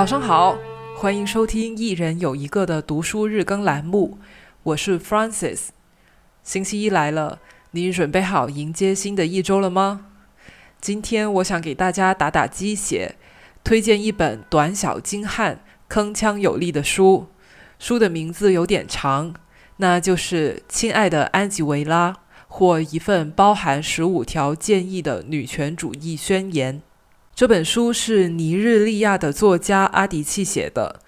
早上好，欢迎收听一人有一个的读书日更栏目，我是 f r a n c i s 星期一来了，你准备好迎接新的一周了吗？今天我想给大家打打鸡血，推荐一本短小精悍、铿锵有力的书。书的名字有点长，那就是《亲爱的安吉维拉》或一份包含十五条建议的女权主义宣言。这本书是尼日利亚的作家阿迪契写的。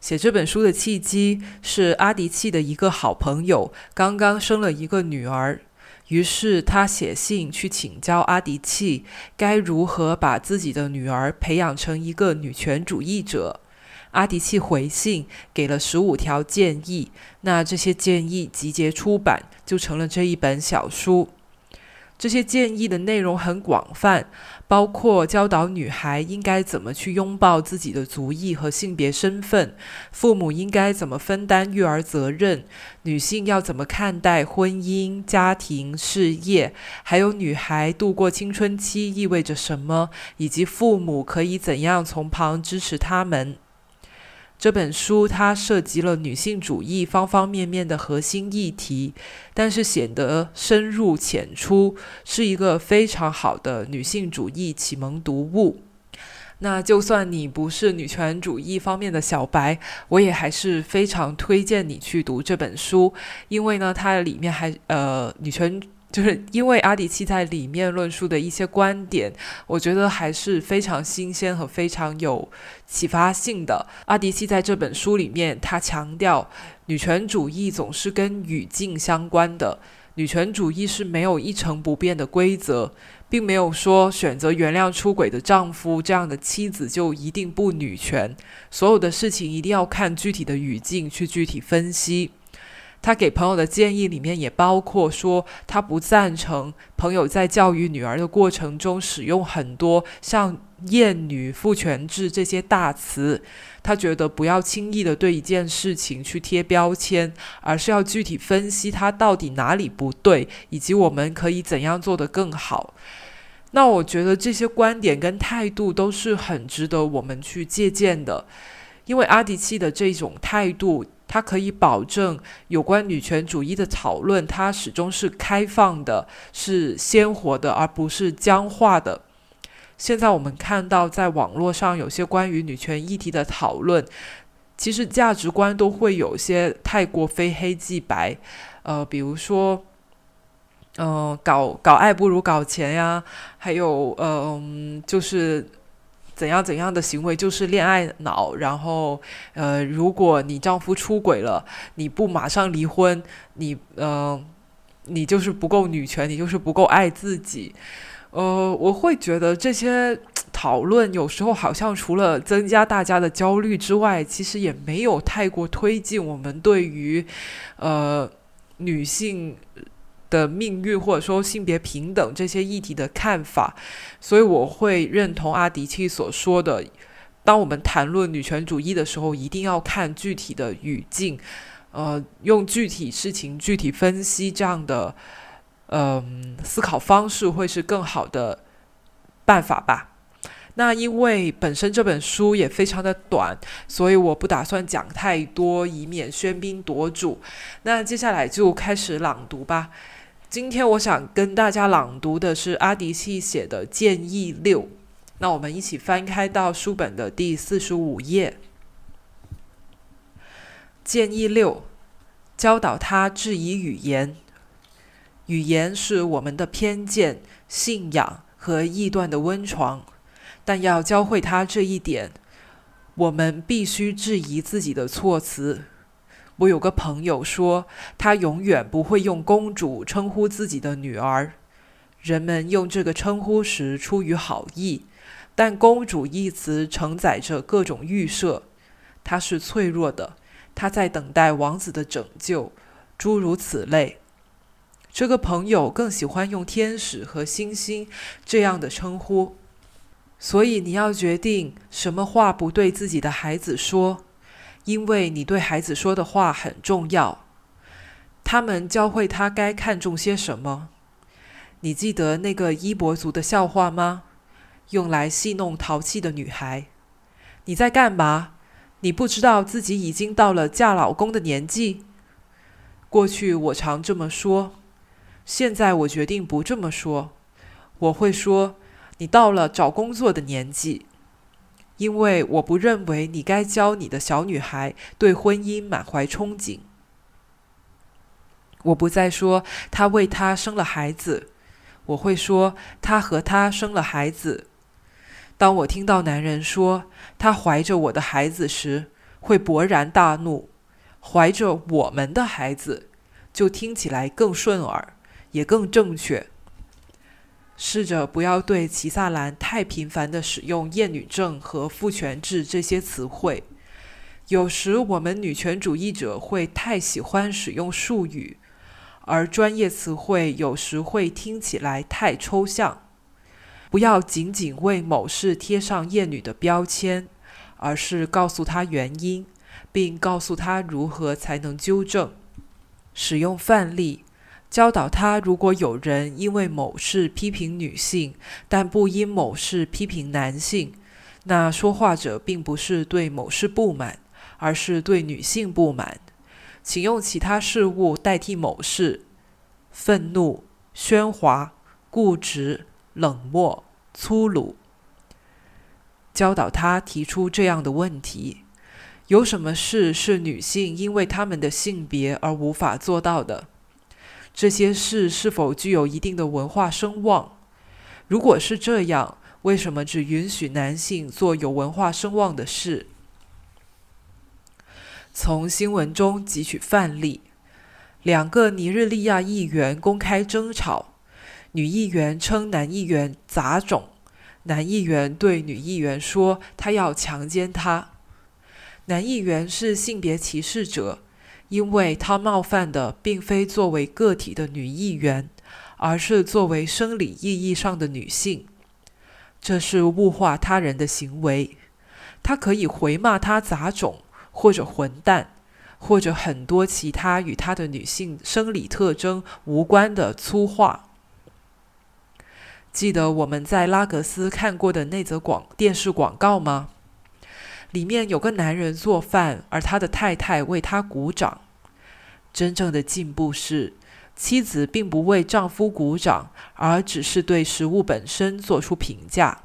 写这本书的契机是阿迪契的一个好朋友刚刚生了一个女儿，于是他写信去请教阿迪契该如何把自己的女儿培养成一个女权主义者。阿迪契回信给了十五条建议，那这些建议集结出版，就成了这一本小书。这些建议的内容很广泛，包括教导女孩应该怎么去拥抱自己的族裔和性别身份，父母应该怎么分担育儿责任，女性要怎么看待婚姻、家庭、事业，还有女孩度过青春期意味着什么，以及父母可以怎样从旁支持他们。这本书它涉及了女性主义方方面面的核心议题，但是显得深入浅出，是一个非常好的女性主义启蒙读物。那就算你不是女权主义方面的小白，我也还是非常推荐你去读这本书，因为呢，它里面还呃女权。就是因为阿迪契在里面论述的一些观点，我觉得还是非常新鲜和非常有启发性的。阿迪契在这本书里面，他强调女权主义总是跟语境相关的，女权主义是没有一成不变的规则，并没有说选择原谅出轨的丈夫这样的妻子就一定不女权。所有的事情一定要看具体的语境去具体分析。他给朋友的建议里面也包括说，他不赞成朋友在教育女儿的过程中使用很多像“厌女”“父权制”这些大词。他觉得不要轻易的对一件事情去贴标签，而是要具体分析它到底哪里不对，以及我们可以怎样做得更好。那我觉得这些观点跟态度都是很值得我们去借鉴的，因为阿迪契的这种态度。它可以保证有关女权主义的讨论，它始终是开放的，是鲜活的，而不是僵化的。现在我们看到，在网络上有些关于女权议题的讨论，其实价值观都会有些太过非黑即白。呃，比如说，嗯，搞搞爱不如搞钱呀，还有，嗯，就是。怎样怎样的行为就是恋爱脑，然后，呃，如果你丈夫出轨了，你不马上离婚，你，嗯，你就是不够女权，你就是不够爱自己，呃，我会觉得这些讨论有时候好像除了增加大家的焦虑之外，其实也没有太过推进我们对于，呃，女性。的命运，或者说性别平等这些议题的看法，所以我会认同阿迪契所说的：，当我们谈论女权主义的时候，一定要看具体的语境，呃，用具体事情具体分析这样的，嗯，思考方式会是更好的办法吧。那因为本身这本书也非常的短，所以我不打算讲太多，以免喧宾夺主。那接下来就开始朗读吧。今天我想跟大家朗读的是阿迪契写的建议六，那我们一起翻开到书本的第四十五页。建议六：教导他质疑语言。语言是我们的偏见、信仰和臆断的温床，但要教会他这一点，我们必须质疑自己的措辞。我有个朋友说，他永远不会用“公主”称呼自己的女儿。人们用这个称呼时出于好意，但“公主”一词承载着各种预设。她是脆弱的，她在等待王子的拯救，诸如此类。这个朋友更喜欢用“天使”和“星星”这样的称呼。所以你要决定什么话不对自己的孩子说。因为你对孩子说的话很重要，他们教会他该看重些什么。你记得那个伊伯族的笑话吗？用来戏弄淘气的女孩。你在干嘛？你不知道自己已经到了嫁老公的年纪？过去我常这么说，现在我决定不这么说。我会说，你到了找工作的年纪，因为我不认为你该教你的小女孩对婚姻满怀憧憬。我不再说她为他生了孩子，我会说她和他生了孩子。当我听到男人说他怀着我的孩子时，会勃然大怒。怀着我们的孩子，就听起来更顺耳，也更正确。试着不要对齐萨兰太频繁地使用“厌女症”和“父权制”这些词汇。有时我们女权主义者会太喜欢使用术语，而专业词汇有时会听起来太抽象。不要仅仅为某事贴上厌女的标签，而是告诉他原因，并告诉他如何才能纠正。使用范例，教导他：如果有人因为某事批评女性，但不因某事批评男性，那说话者并不是对某事不满，而是对女性不满。请用其他事物代替某事：愤怒、喧哗、固执。冷漠、粗鲁，教导他提出这样的问题：有什么事是女性因为她们的性别而无法做到的？这些事是否具有一定的文化声望？如果是这样，为什么只允许男性做有文化声望的事？从新闻中汲取范例：两个尼日利亚议员公开争吵。女议员称男议员杂种，男议员对女议员说他要强奸她。男议员是性别歧视者，因为他冒犯的并非作为个体的女议员，而是作为生理意义上的女性。这是物化他人的行为。他可以回骂他杂种，或者混蛋，或者很多其他与他的女性生理特征无关的粗话。记得我们在拉格斯看过的那则广电视广告吗？里面有个男人做饭，而他的太太为他鼓掌。真正的进步是，妻子并不为丈夫鼓掌，而只是对食物本身做出评价。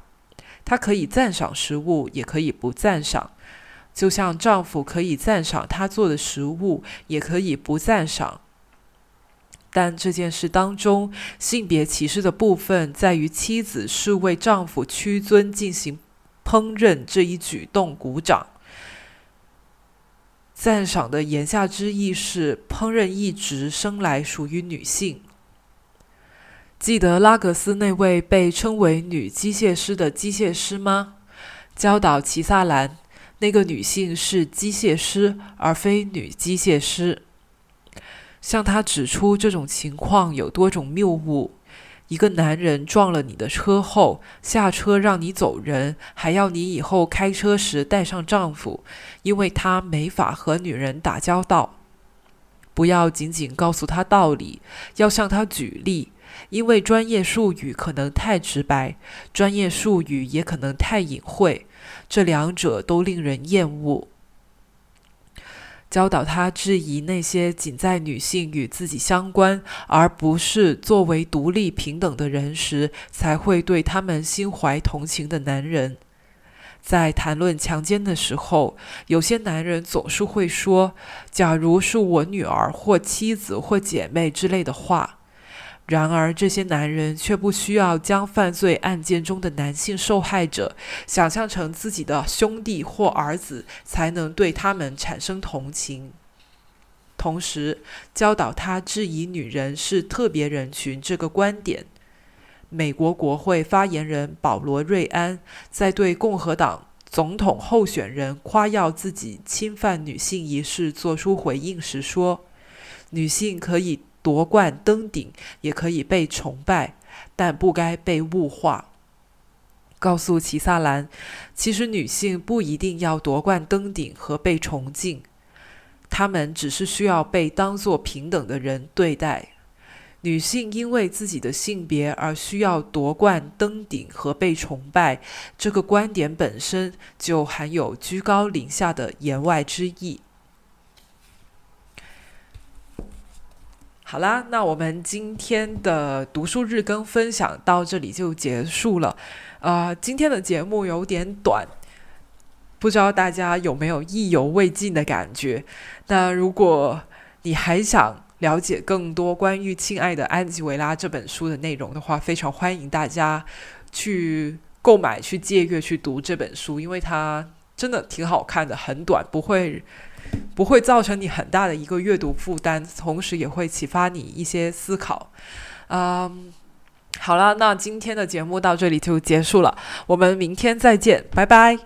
她可以赞赏食物，也可以不赞赏，就像丈夫可以赞赏他做的食物，也可以不赞赏。但这件事当中，性别歧视的部分在于妻子是为丈夫屈尊进行烹饪这一举动鼓掌。赞赏的言下之意是，烹饪一直生来属于女性。记得拉格斯那位被称为女机械师的机械师吗？教导齐萨兰，那个女性是机械师，而非女机械师。向他指出这种情况有多种谬误：一个男人撞了你的车后下车让你走人，还要你以后开车时带上丈夫，因为他没法和女人打交道。不要仅仅告诉他道理，要向他举例，因为专业术语可能太直白，专业术语也可能太隐晦，这两者都令人厌恶。教导他质疑那些仅在女性与自己相关，而不是作为独立平等的人时，才会对他们心怀同情的男人。在谈论强奸的时候，有些男人总是会说：“假如是我女儿或妻子或姐妹之类的话。”然而，这些男人却不需要将犯罪案件中的男性受害者想象成自己的兄弟或儿子，才能对他们产生同情。同时，教导他质疑女人是特别人群这个观点。美国国会发言人保罗·瑞安在对共和党总统候选人夸耀自己侵犯女性一事作出回应时说：“女性可以。”夺冠登顶也可以被崇拜，但不该被物化。告诉齐萨兰，其实女性不一定要夺冠登顶和被崇敬，她们只是需要被当作平等的人对待。女性因为自己的性别而需要夺冠登顶和被崇拜，这个观点本身就含有居高临下的言外之意。好啦，那我们今天的读书日更分享到这里就结束了。啊，今天的节目有点短，不知道大家有没有意犹未尽的感觉？那如果你还想了解更多关于《亲爱的安吉维拉》这本书的内容的话，非常欢迎大家去购买、去借阅、去读这本书，因为它真的挺好看的，很短，不会。不会造成你很大的一个阅读负担，同时也会启发你一些思考。嗯，好了，那今天的节目到这里就结束了，我们明天再见，拜拜。